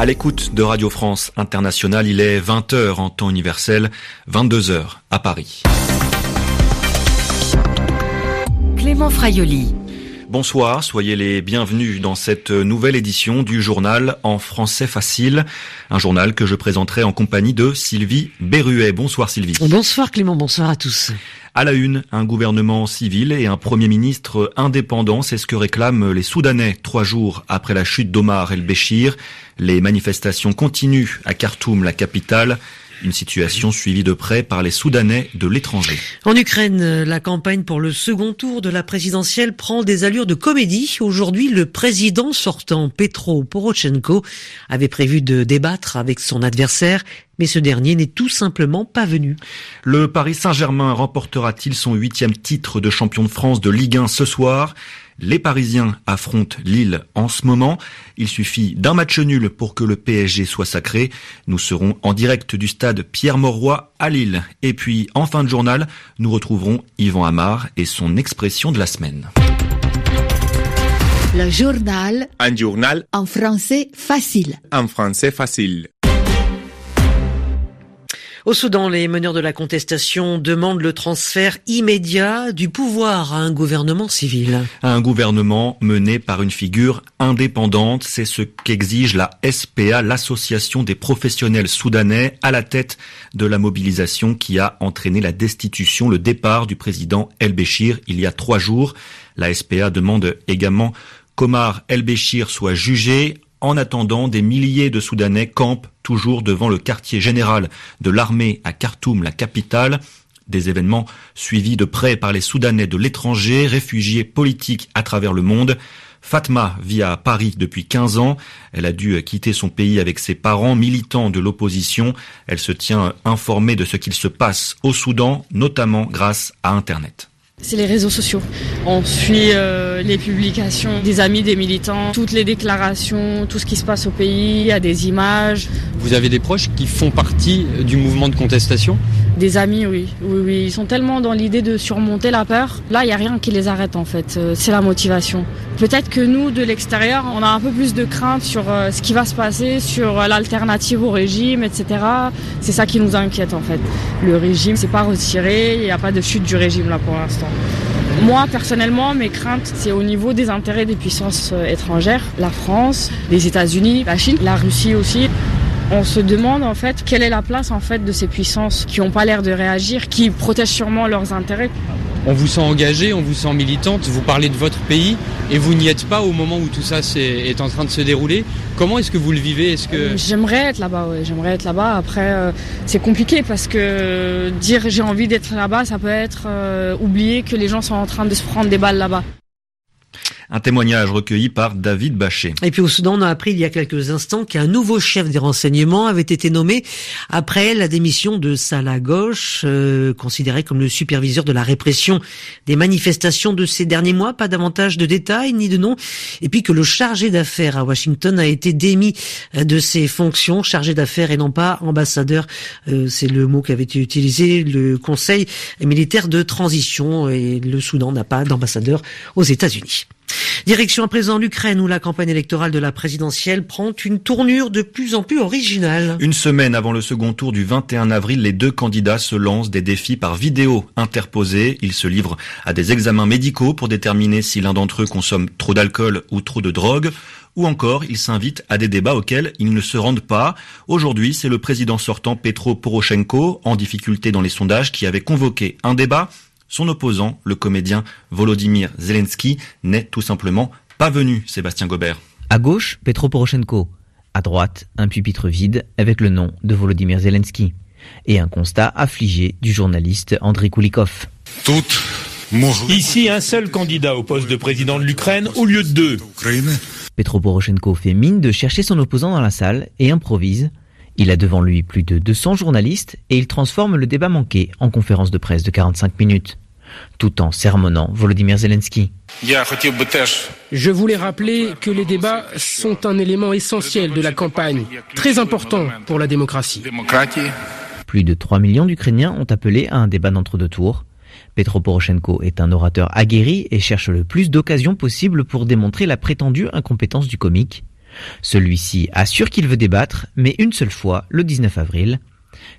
À l'écoute de Radio France Internationale, il est 20h en temps universel, 22h à Paris. Clément Fraioli. Bonsoir, soyez les bienvenus dans cette nouvelle édition du journal en français facile, un journal que je présenterai en compagnie de Sylvie Berruet. Bonsoir Sylvie. Bonsoir Clément, bonsoir à tous. À la une, un gouvernement civil et un premier ministre indépendant, c'est ce que réclament les Soudanais trois jours après la chute d'Omar el-Béchir. Les manifestations continuent à Khartoum, la capitale. Une situation suivie de près par les Soudanais de l'étranger. En Ukraine, la campagne pour le second tour de la présidentielle prend des allures de comédie. Aujourd'hui, le président sortant, Petro Poroshenko, avait prévu de débattre avec son adversaire mais ce dernier n'est tout simplement pas venu. Le Paris Saint-Germain remportera-t-il son huitième titre de champion de France de Ligue 1 ce soir? Les Parisiens affrontent Lille en ce moment. Il suffit d'un match nul pour que le PSG soit sacré. Nous serons en direct du stade Pierre-Mauroy à Lille. Et puis, en fin de journal, nous retrouverons Yvan Amar et son expression de la semaine. Le journal. Un journal. En français facile. En français facile. Au Soudan, les meneurs de la contestation demandent le transfert immédiat du pouvoir à un gouvernement civil. Un gouvernement mené par une figure indépendante, c'est ce qu'exige la SPA, l'association des professionnels soudanais, à la tête de la mobilisation qui a entraîné la destitution, le départ du président El-Béchir il y a trois jours. La SPA demande également qu'Omar El-Béchir soit jugé en attendant, des milliers de Soudanais campent toujours devant le quartier général de l'armée à Khartoum, la capitale. Des événements suivis de près par les Soudanais de l'étranger, réfugiés politiques à travers le monde. Fatma vit à Paris depuis 15 ans. Elle a dû quitter son pays avec ses parents, militants de l'opposition. Elle se tient informée de ce qu'il se passe au Soudan, notamment grâce à Internet. C'est les réseaux sociaux. On suit euh, les publications des amis des militants, toutes les déclarations, tout ce qui se passe au pays, il y a des images. Vous avez des proches qui font partie du mouvement de contestation? Des amis, oui. oui. Oui, Ils sont tellement dans l'idée de surmonter la peur. Là, il n'y a rien qui les arrête en fait. Euh, c'est la motivation. Peut-être que nous, de l'extérieur, on a un peu plus de crainte sur euh, ce qui va se passer, sur l'alternative au régime, etc. C'est ça qui nous inquiète en fait. Le régime s'est pas retiré, il n'y a pas de chute du régime là pour l'instant. Moi, personnellement, mes craintes, c'est au niveau des intérêts des puissances euh, étrangères, la France, les États-Unis, la Chine, la Russie aussi. On se demande en fait quelle est la place en fait de ces puissances qui n'ont pas l'air de réagir, qui protègent sûrement leurs intérêts. On vous sent engagée, on vous sent militante, vous parlez de votre pays et vous n'y êtes pas au moment où tout ça est, en train de se dérouler. Comment est-ce que vous le vivez? Que j'aimerais être là-bas ouais. j'aimerais être là-bas. Après, euh, c'est compliqué parce que dire j'ai envie d'être là-bas, ça peut être euh, oublier que les gens sont en train de se prendre des balles là-bas. Un témoignage recueilli par David Bachet. Et puis au Soudan, on a appris il y a quelques instants qu'un nouveau chef des renseignements avait été nommé après la démission de Salah Gauche, euh, considéré comme le superviseur de la répression des manifestations de ces derniers mois. Pas davantage de détails ni de noms. Et puis que le chargé d'affaires à Washington a été démis de ses fonctions, chargé d'affaires et non pas ambassadeur. Euh, c'est le mot qui avait été utilisé. Le Conseil militaire de transition et le Soudan n'a pas d'ambassadeur aux États-Unis. Direction à présent l'Ukraine où la campagne électorale de la présidentielle prend une tournure de plus en plus originale. Une semaine avant le second tour du 21 avril, les deux candidats se lancent des défis par vidéo interposés. Ils se livrent à des examens médicaux pour déterminer si l'un d'entre eux consomme trop d'alcool ou trop de drogue ou encore ils s'invitent à des débats auxquels ils ne se rendent pas. Aujourd'hui, c'est le président sortant Petro Poroshenko, en difficulté dans les sondages, qui avait convoqué un débat son opposant, le comédien Volodymyr Zelensky, n'est tout simplement pas venu, Sébastien Gobert. À gauche, Petro Poroshenko. À droite, un pupitre vide avec le nom de Volodymyr Zelensky. Et un constat affligé du journaliste Andrei Koulikov. Ici, un seul candidat au poste de président de l'Ukraine au lieu de deux. Petro Poroshenko fait mine de chercher son opposant dans la salle et improvise il a devant lui plus de 200 journalistes et il transforme le débat manqué en conférence de presse de 45 minutes, tout en sermonnant Volodymyr Zelensky. Je voulais rappeler que les débats sont un élément essentiel de la campagne, très important pour la démocratie. Plus de 3 millions d'Ukrainiens ont appelé à un débat d'entre-deux tours. Petro Poroshenko est un orateur aguerri et cherche le plus d'occasions possibles pour démontrer la prétendue incompétence du comique. Celui-ci assure qu'il veut débattre, mais une seule fois, le 19 avril.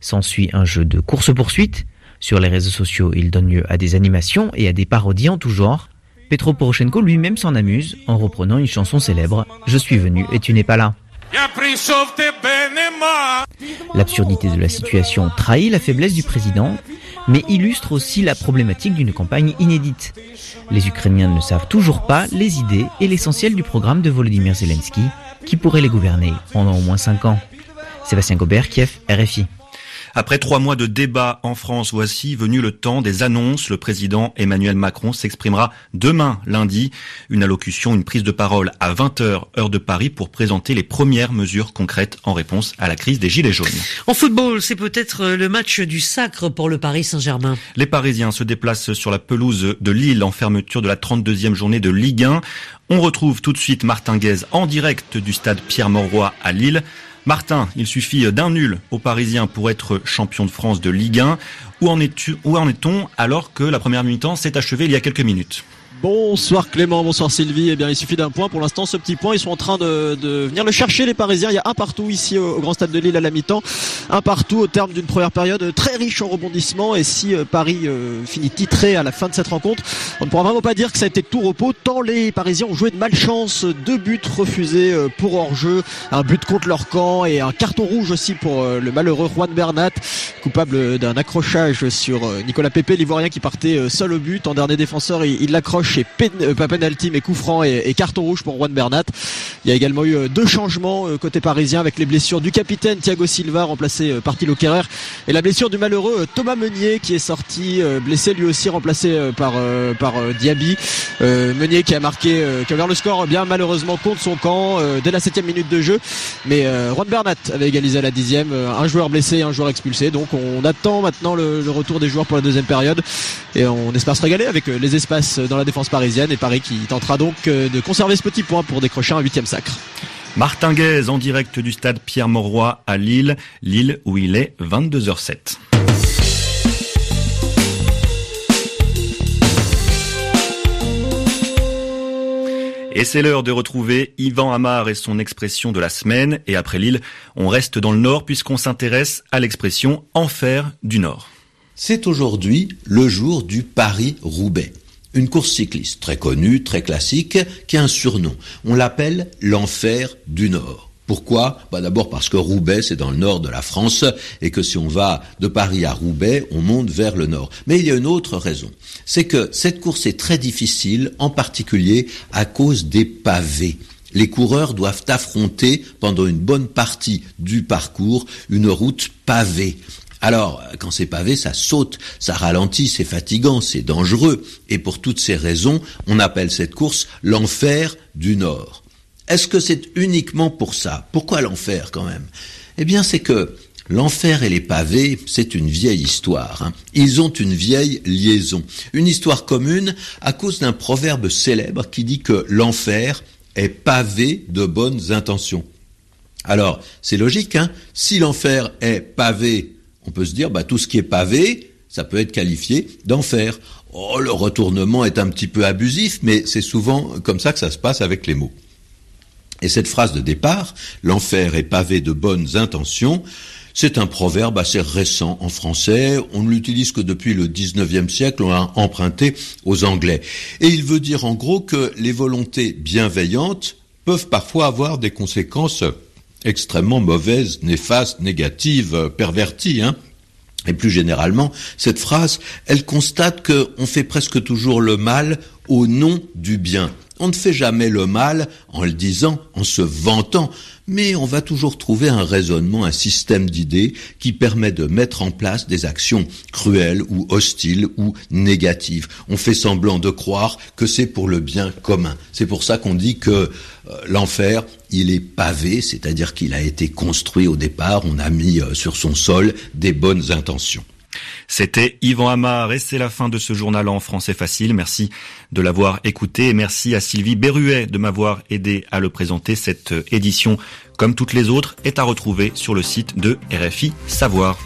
S'ensuit un jeu de course-poursuite. Sur les réseaux sociaux, il donne lieu à des animations et à des parodies en tout genre. Petro Poroshenko lui-même s'en amuse en reprenant une chanson célèbre Je suis venu et tu n'es pas là. L'absurdité de la situation trahit la faiblesse du président, mais illustre aussi la problématique d'une campagne inédite. Les Ukrainiens ne savent toujours pas les idées et l'essentiel du programme de Volodymyr Zelensky, qui pourrait les gouverner pendant au moins 5 ans. Sébastien Gobert, Kiev, RFI. Après trois mois de débat en France, voici venu le temps des annonces. Le président Emmanuel Macron s'exprimera demain lundi. Une allocution, une prise de parole à 20h heure de Paris pour présenter les premières mesures concrètes en réponse à la crise des Gilets jaunes. En football, c'est peut-être le match du sacre pour le Paris Saint-Germain. Les Parisiens se déplacent sur la pelouse de Lille en fermeture de la 32e journée de Ligue 1. On retrouve tout de suite Martin Guez en direct du stade Pierre-Mauroy à Lille. Martin, il suffit d'un nul aux Parisiens pour être champion de France de Ligue 1. Où en est-on alors que la première mi-temps s'est achevée il y a quelques minutes? Bonsoir Clément, bonsoir Sylvie. Eh bien, il suffit d'un point. Pour l'instant, ce petit point, ils sont en train de, venir le chercher, les Parisiens. Il y a un partout ici au, Grand Stade de Lille à la mi-temps. Un partout au terme d'une première période très riche en rebondissements. Et si euh, Paris euh, finit titré à la fin de cette rencontre, on ne pourra vraiment pas dire que ça a été tout repos, tant les Parisiens ont joué de malchance. Deux buts refusés euh, pour hors-jeu, un but contre leur camp et un carton rouge aussi pour le malheureux Juan Bernat, coupable d'un accrochage sur Nicolas Pepe, l'Ivoirien qui partait seul au but. En dernier défenseur, il l'accroche chez euh, pas penalty mais coup franc et, carton rouge pour Juan Bernat. Il y a également eu euh, deux changements euh, côté parisien avec les blessures du capitaine Thiago Silva remplacé par Thilo Kerrer et la blessure du malheureux Thomas Meunier qui est sorti blessé lui aussi remplacé par par Diaby. Meunier qui a marqué qui a ouvert le score bien malheureusement contre son camp dès la septième minute de jeu. Mais Juan Bernat avait égalisé à la dixième. un joueur blessé, un joueur expulsé. Donc on attend maintenant le, le retour des joueurs pour la deuxième période et on espère se régaler avec les espaces dans la défense parisienne et Paris qui tentera donc euh, de conserver ce petit point pour décrocher un huitième sacre. Martin Guez en direct du stade Pierre-Mauroy à Lille, Lille où il est 22h07. Et c'est l'heure de retrouver Yvan Amar et son expression de la semaine. Et après Lille, on reste dans le Nord puisqu'on s'intéresse à l'expression enfer du Nord. C'est aujourd'hui le jour du Paris-Roubaix. Une course cycliste très connue, très classique, qui a un surnom. On l'appelle l'enfer du Nord. Pourquoi? Bah D'abord parce que Roubaix, c'est dans le nord de la France, et que si on va de Paris à Roubaix, on monte vers le nord. Mais il y a une autre raison. C'est que cette course est très difficile, en particulier à cause des pavés. Les coureurs doivent affronter pendant une bonne partie du parcours une route pavée. Alors, quand c'est pavé, ça saute, ça ralentit, c'est fatigant, c'est dangereux. Et pour toutes ces raisons, on appelle cette course l'enfer du Nord. Est-ce que c'est uniquement pour ça? Pourquoi l'enfer quand même? Eh bien, c'est que L'enfer et les pavés, c'est une vieille histoire. Hein. Ils ont une vieille liaison. Une histoire commune à cause d'un proverbe célèbre qui dit que l'enfer est pavé de bonnes intentions. Alors, c'est logique, hein? Si l'enfer est pavé on peut se dire, bah, tout ce qui est pavé, ça peut être qualifié d'enfer. Oh, le retournement est un petit peu abusif, mais c'est souvent comme ça que ça se passe avec les mots. Et cette phrase de départ, l'enfer est pavé de bonnes intentions, c'est un proverbe assez récent en français. On ne l'utilise que depuis le 19e siècle. On l'a emprunté aux Anglais. Et il veut dire en gros que les volontés bienveillantes peuvent parfois avoir des conséquences extrêmement mauvaise, néfaste, négative, pervertie. Hein et plus généralement, cette phrase, elle constate qu'on fait presque toujours le mal au nom du bien. On ne fait jamais le mal en le disant, en se vantant, mais on va toujours trouver un raisonnement, un système d'idées qui permet de mettre en place des actions cruelles ou hostiles ou négatives. On fait semblant de croire que c'est pour le bien commun. C'est pour ça qu'on dit que euh, l'enfer, il est pavé, c'est-à-dire qu'il a été construit au départ, on a mis euh, sur son sol des bonnes intentions. C'était Yvan Amar et c'est la fin de ce journal en français facile. Merci de l'avoir écouté et merci à Sylvie Berruet de m'avoir aidé à le présenter. Cette édition, comme toutes les autres, est à retrouver sur le site de RFI Savoir.